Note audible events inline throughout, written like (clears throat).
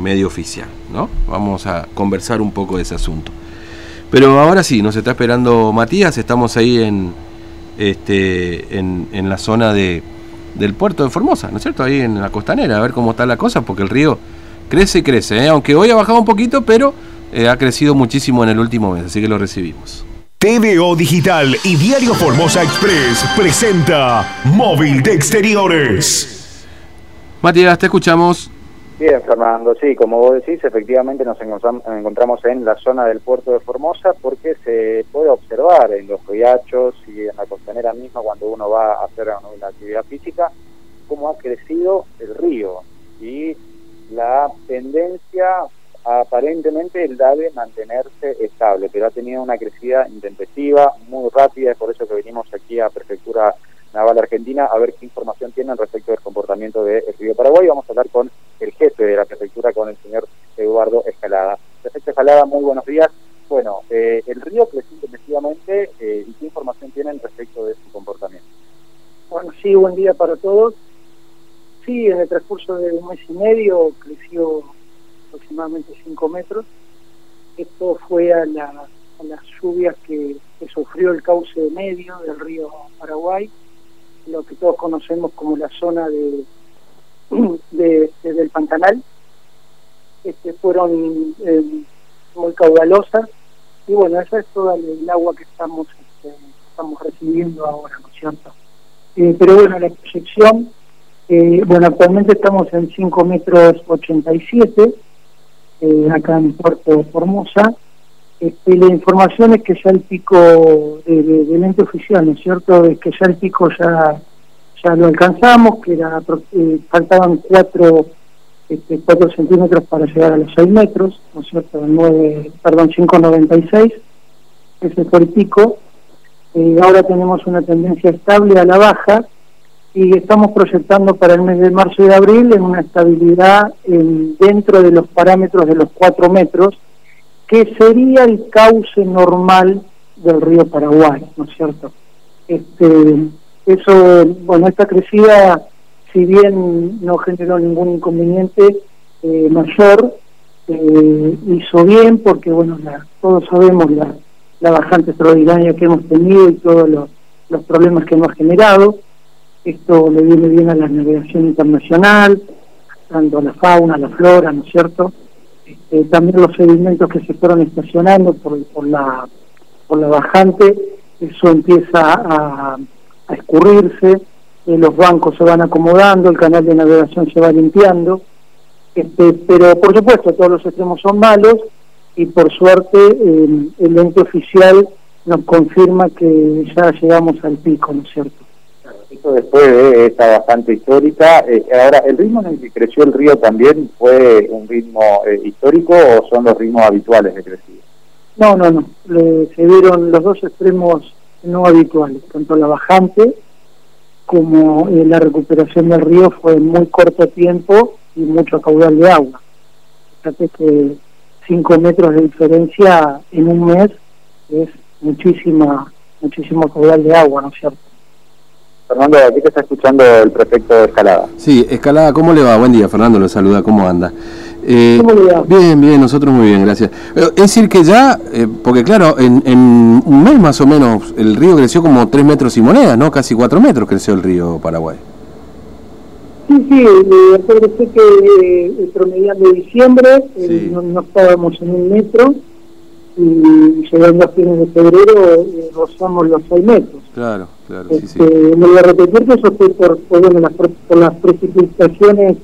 medio oficial, ¿no? Vamos a conversar un poco de ese asunto. Pero ahora sí, nos está esperando Matías, estamos ahí en, este, en, la zona de, del puerto de Formosa, ¿no es cierto? Ahí en la costanera, a ver cómo está la cosa, porque el río crece y crece, ¿eh? aunque hoy ha bajado un poquito, pero eh, ha crecido muchísimo en el último mes, así que lo recibimos. TVO Digital y Diario Formosa Express presenta Móvil de Exteriores. Matías, te escuchamos. Bien, Fernando, sí, como vos decís, efectivamente nos encontramos en la zona del puerto de Formosa porque se puede observar en los riachos y en la costanera misma cuando uno va a hacer una actividad física cómo ha crecido el río. Y la tendencia aparentemente el debe mantenerse estable, pero ha tenido una crecida intempestiva, muy rápida, es por eso que venimos aquí a Prefectura Naval Argentina a ver qué información tienen respecto del comportamiento del río Paraguay. Vamos a hablar con el jefe de la prefectura, con el señor Eduardo Escalada. Prefecto Escalada, muy buenos días. Bueno, eh, el río creció intensivamente eh, y qué información tienen respecto de su comportamiento. Bueno, sí, buen día para todos. Sí, en el transcurso de un mes y medio creció aproximadamente 5 metros. Esto fue a, las lluvias que, sufrió el cauce medio del río Paraguay, lo que todos conocemos como la zona de, (clears throat) de, del Pantanal. Este, fueron eh, muy caudalosas y bueno, esa es toda el, agua que estamos este, estamos recibiendo ahora, ¿no es cierto? Eh, pero bueno, la proyección, eh, bueno, actualmente estamos en 5 metros 87, acá en Puerto Formosa. Este, la información es que ya el pico de, del ente oficial, ¿no es cierto? Es que ya el pico ya ya lo alcanzamos, que era eh, faltaban 4 este, cuatro centímetros para llegar a los 6 metros, ¿no es cierto? 9, perdón, 5,96, ese fue el pico. Eh, ahora tenemos una tendencia estable a la baja y estamos proyectando para el mes de marzo y de abril en una estabilidad en, dentro de los parámetros de los 4 metros, que sería el cauce normal del río Paraguay, ¿no es cierto? Este, eso, bueno, esta crecida, si bien no generó ningún inconveniente eh, mayor, eh, hizo bien porque, bueno, todos sabemos la, la bajante extraordinaria que hemos tenido y todos los, los problemas que hemos generado. Esto le viene bien a la navegación internacional, tanto a la fauna, a la flora, ¿no es cierto? Este, también los sedimentos que se fueron estacionando por, por, la, por la bajante, eso empieza a escurrirse, eh, los bancos se van acomodando, el canal de navegación se va limpiando, este, pero por supuesto todos los extremos son malos y por suerte el ente oficial nos confirma que ya llegamos al pico, ¿no es cierto? Esto después de esta bastante histórica. Eh, ahora, ¿el ritmo en el que creció el río también fue un ritmo eh, histórico o son los ritmos habituales de crecimiento? No, no, no. se vieron los dos extremos no habituales, tanto la bajante como eh, la recuperación del río fue en muy corto tiempo y mucho caudal de agua. Fíjate que 5 metros de diferencia en un mes es muchísima, muchísimo caudal de agua, ¿no es cierto? Fernando, aquí te está escuchando el prefecto de Escalada. Sí, Escalada, ¿cómo le va? Buen día, Fernando, lo saluda, ¿cómo anda? Eh, bien, bien, nosotros muy bien, gracias. Eh, es decir que ya, eh, porque claro, en, un mes más o menos el río creció como 3 metros y moneda, ¿no? Casi 4 metros creció el río Paraguay. Sí, sí, acuérdese que el promediando de diciembre no, estábamos en un metro y llegando a fines de febrero rozamos los 6 metros. Claro, claro, sí, sí. Este, me voy a repetir que eso fue por, las, por las precipitaciones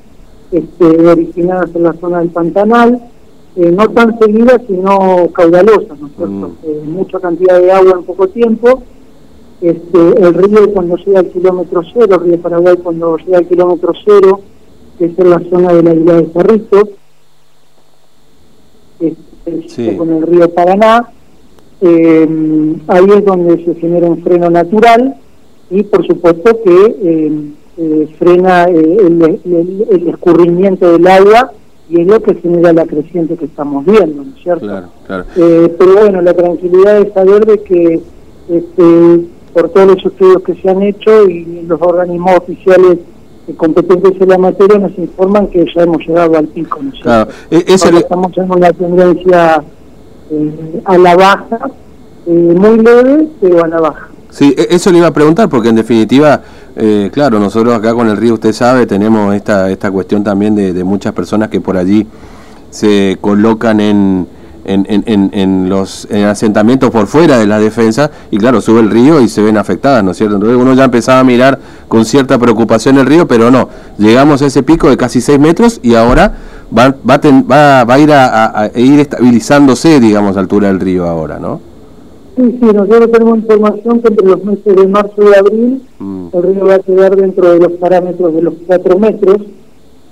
este, originadas en la zona del Pantanal, eh, no tan seguidas sino caudalosas, ¿no es cierto? Mm. Eh, mucha cantidad de agua en poco tiempo. Este, el río cuando llega al kilómetro cero, el río Paraguay cuando llega al kilómetro cero, que es en la zona de la isla de Cerrito, este, con el río Paraná, eh, ahí es donde se genera un freno natural y por supuesto que eh, frena eh, el, escurrimiento del agua y es lo que genera la creciente que estamos viendo, ¿no es cierto? Eh, pero bueno, la tranquilidad de saber de que este, por todos los estudios que se han hecho y los organismos oficiales competentes en la materia nos informan que ya hemos llegado al pico. ¿no? Claro, e, Estamos en una tendencia eh, a la baja, eh, muy leve, pero a la baja. Sí, e, eso le iba a preguntar, porque en definitiva, eh, claro, nosotros acá con el río, usted sabe, tenemos esta, esta cuestión también de, de muchas personas que por allí se colocan en, en, en, los asentamientos por fuera de la defensa y claro, sube el río y se ven afectadas, ¿no es cierto? Entonces uno ya empezaba a mirar con cierta preocupación el río, pero no, llegamos a ese pico de casi 6 metros y ahora va, va, va, va a ir a, ir estabilizándose, digamos, a altura del río ahora, ¿no? Sí, sí, nosotros tenemos información que entre los meses de marzo y abril mm. el río va a quedar dentro de los parámetros de los 4 metros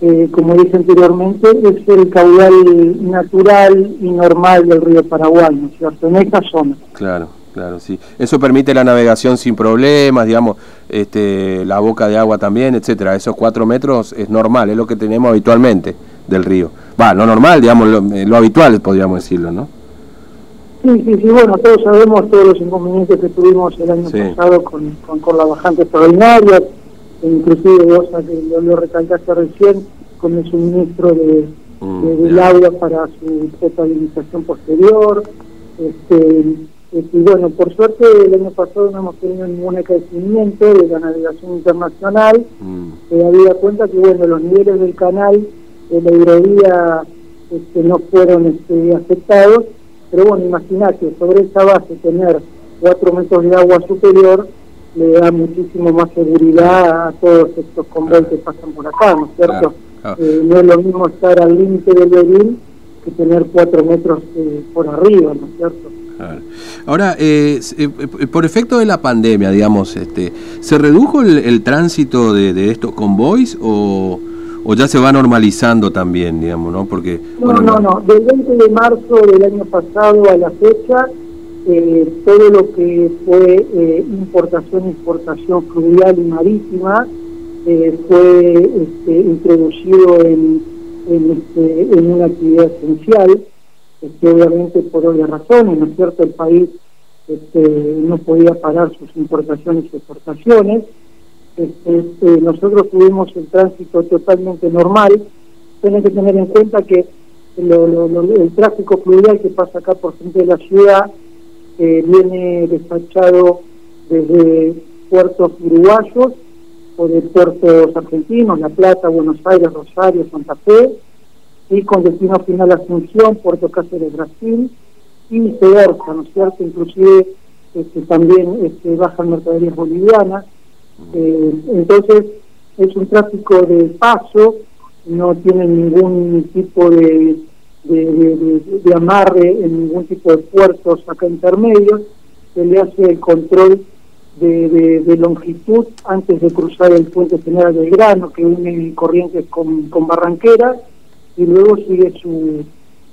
eh, como dije anteriormente, es el caudal natural y normal del río Paraguay, ¿no es cierto? En esta zona. Claro, claro, sí. Eso permite la navegación sin problemas, digamos, este, la boca de agua también, etcétera. Esos cuatro metros es normal, es lo que tenemos habitualmente del río. Va, lo normal, digamos, lo, eh, habitual, podríamos decirlo, ¿no? Sí, sí, sí, bueno, todos sabemos todos los inconvenientes que tuvimos el año pasado con, con, con la bajante extraordinaria, inclusive vos lo, lo recalcaste recién con el suministro de, mm, del agua para su potabilización posterior. Este, este, y bueno, por suerte el año pasado no hemos tenido ningún crecimiento de la navegación internacional. Mm. Eh, había cuenta que bueno, los niveles del canal de la hidrovía este, no fueron este, afectados, pero bueno, imagínate, sobre esa base tener cuatro metros de agua superior, le da muchísimo más seguridad a todos estos convoys que pasan por acá, ¿no es cierto? Eh, no es lo mismo estar al límite del Berlín que tener cuatro metros eh, por arriba, ¿no es cierto? Ahora, eh, por efecto de la pandemia, digamos, este, ¿se redujo el, tránsito de, estos convoys o, o, ya se va normalizando también, digamos, no? Porque, no, no, no, del 20 de marzo del año pasado a la fecha eh, todo lo que fue eh, importación, exportación fluvial y marítima eh, fue este, introducido en, en, este, en, una actividad esencial, este, obviamente por obvias razones, ¿no es cierto? El país este, no podía parar sus importaciones y exportaciones. Este, este, nosotros tuvimos el tránsito totalmente normal. Tienen que tener en cuenta que el tráfico fluvial que pasa acá por frente de la ciudad viene despachado desde puertos uruguayos o de puertos argentinos, La Plata, Buenos Aires, Rosario, Santa Fe, y con destino final Asunción, Puerto Cáceres, Brasil, y viceversa, ¿no es cierto? Inclusive este, también este, bajan mercaderías bolivianas. Eh, entonces, es un tráfico de paso, no tiene ningún tipo de de, amarre en ningún tipo de puertos acá intermedios, se le hace el control de, longitud antes de cruzar el puente general del grano que une Corrientes con, con Barranquera y luego sigue su,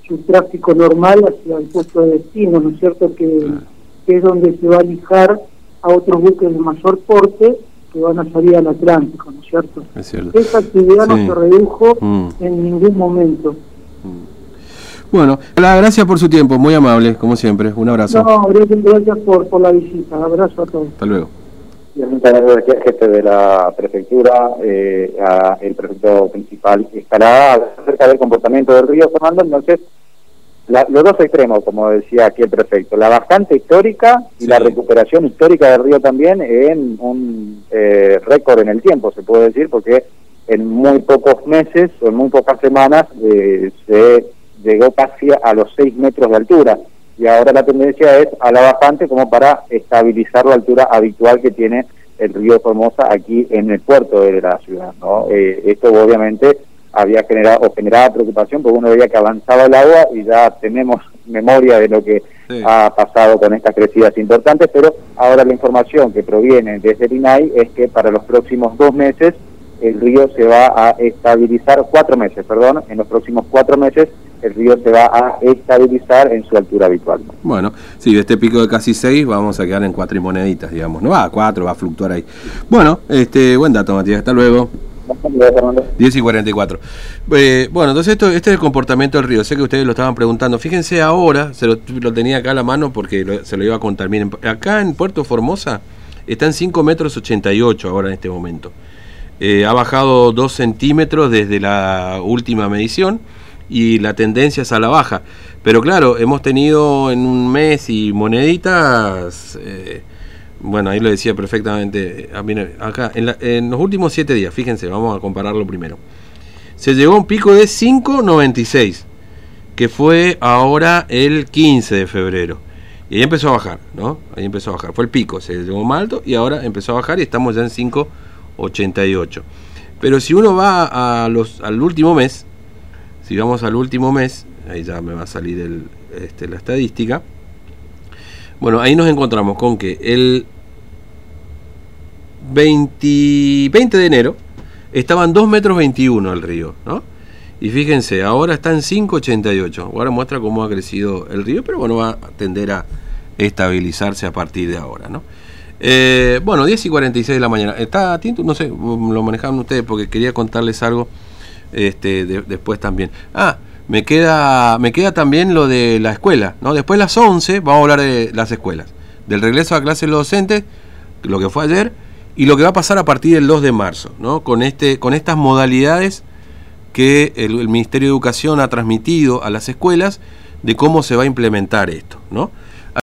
su tráfico normal hacia el puesto de destino, ¿no es cierto? Que, es donde se va a lijar a otros buques de mayor porte que van a salir al Atlántico, ¿no es cierto? Esa actividad no se redujo mm. en ningún momento. Bueno, gracias por su tiempo, muy amable, como siempre. Un abrazo. No, gracias por, por la visita. Abrazo a todos. Hasta luego. Y el jefe de la prefectura, eh, el prefecto principal, estará acerca del comportamiento del río Fernando. Entonces, los dos extremos, como decía aquí el prefecto, la bastante histórica y la recuperación histórica del río también en un eh, récord en el tiempo, se puede decir, porque en muy pocos meses o en muy pocas semanas eh, se llegó casi a los 6 metros de altura y ahora la tendencia es a la bajante como para estabilizar la altura habitual que tiene el río Formosa aquí en el puerto de la ciudad. ¿no? Eh, esto obviamente había generado o generaba preocupación porque uno veía que avanzaba el agua y ya tenemos (laughs) memoria de lo que ha pasado con estas crecidas importantes, pero ahora la información que proviene desde el INAI es que para los próximos dos meses el río se va a estabilizar, cuatro meses, perdón, en los próximos cuatro meses el río se va a estabilizar en su altura habitual. Bueno, sí, de este pico de casi 6 vamos a quedar en cuatro y moneditas, digamos. No va a 4, va a fluctuar ahí. Bueno, este, buen dato, Matías. Hasta luego. 10 y 44. Eh, bueno, entonces esto, este es el comportamiento del río. Sé que ustedes lo estaban preguntando. Fíjense ahora, se lo, tenía acá a la mano porque se lo iba a contar. Miren, acá en Puerto Formosa está en 5 metros 88 ahora en este momento. eh, ha bajado 2 centímetros desde la última medición y la tendencia es a la baja. Pero claro, hemos tenido en un mes y moneditas, eh, bueno, ahí lo decía perfectamente, ah, acá, en, los últimos 7 días, fíjense, vamos a compararlo primero. Se llegó a un pico de 5,96, que fue ahora el 15 de febrero. Y ahí empezó a bajar, ¿no? Ahí empezó a bajar. Fue el pico, se llegó más alto y ahora empezó a bajar y estamos ya en 5,88. Pero si uno va al último mes, si vamos al último mes, ahí ya me va a salir este, la estadística. Bueno, ahí nos encontramos con que el 20, 20 de enero estaban 2 metros 21 el río, ¿no? Y fíjense, ahora está en 5,88. Ahora muestra cómo ha crecido el río, pero bueno, va a tender a estabilizarse a partir de ahora, ¿no? Eh, bueno, 10 y 46 de la mañana. ¿Está tinto? No sé, lo manejaban ustedes porque quería contarles algo este, después también. Ah, me queda, me queda también lo de la escuela, ¿no? Después de las 11 vamos a hablar de las escuelas. Del regreso a clases de los docentes, lo que fue ayer, y lo que va a pasar a partir del 2 de marzo, ¿no? Con, este, con estas modalidades que el, el Ministerio de Educación ha transmitido a las escuelas de cómo se va a implementar esto, ¿no?